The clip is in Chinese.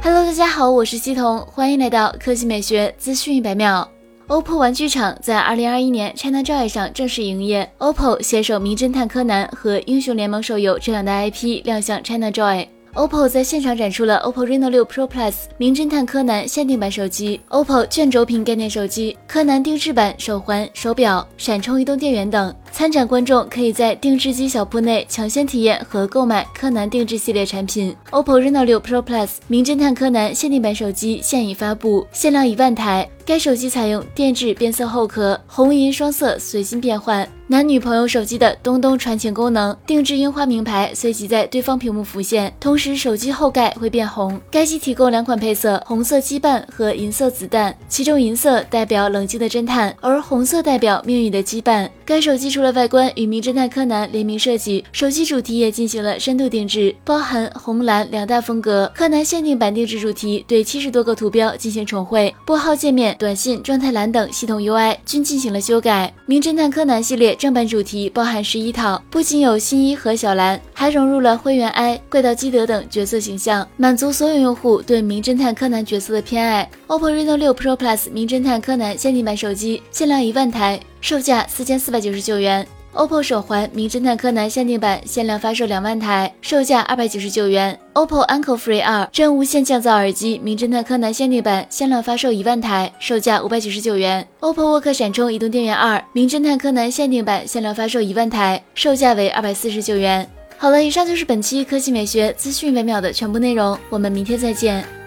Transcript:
Hello，大家好，我是西彤，欢迎来到科技美学资讯一百秒。OPPO 玩具厂在2021年 ChinaJoy 上正式营业，OPPO 携手《名侦探柯南》和《英雄联盟》手游这两大 IP 亮相 ChinaJoy。OPPO 在现场展出了 OPPO Reno 6 Pro Plus 名侦探柯南限定版手机、OPPO 卷轴屏概念手机、柯南定制版手环、手表、闪充移动电源等。参展观众可以在定制机小铺内抢先体验和购买柯南定制系列产品。OPPO Reno 6 Pro Plus 名侦探柯南限定版手机现已发布，限量一万台。该手机采用电致变色后壳，红银双色随心变换。男女朋友手机的东东传情功能，定制樱花名牌随即在对方屏幕浮现，同时手机后盖会变红。该机提供两款配色，红色羁绊和银色子弹，其中银色代表冷静的侦探，而红色代表命运的羁绊。该手机除了外观与名侦探柯南联名设计，手机主题也进行了深度定制，包含红蓝两大风格。柯南限定版定制主题对七十多个图标进行重绘，拨号界面、短信、状态栏等系统 UI 均进行了修改。名侦探柯南系列。正版主题包含十一套，不仅有新一和小兰，还融入了灰原哀、怪盗基德等角色形象，满足所有用户对名侦探柯南角色的偏爱。OPPO Reno 6 Pro Plus 名侦探柯南限定版手机限量一万台，售价四千四百九十九元。OPPO 手环名侦探柯南限定版限量发售两万台，售价二百九十九元。OPPO Anko Free 二真无线降噪耳机名侦探柯南限定版限量发售一万台，售价五百九十九元。OPPO 沃克闪充移动电源二名侦探柯南限定版限量发售一万台，售价为二百四十九元。好了，以上就是本期科技美学资讯每秒的全部内容，我们明天再见。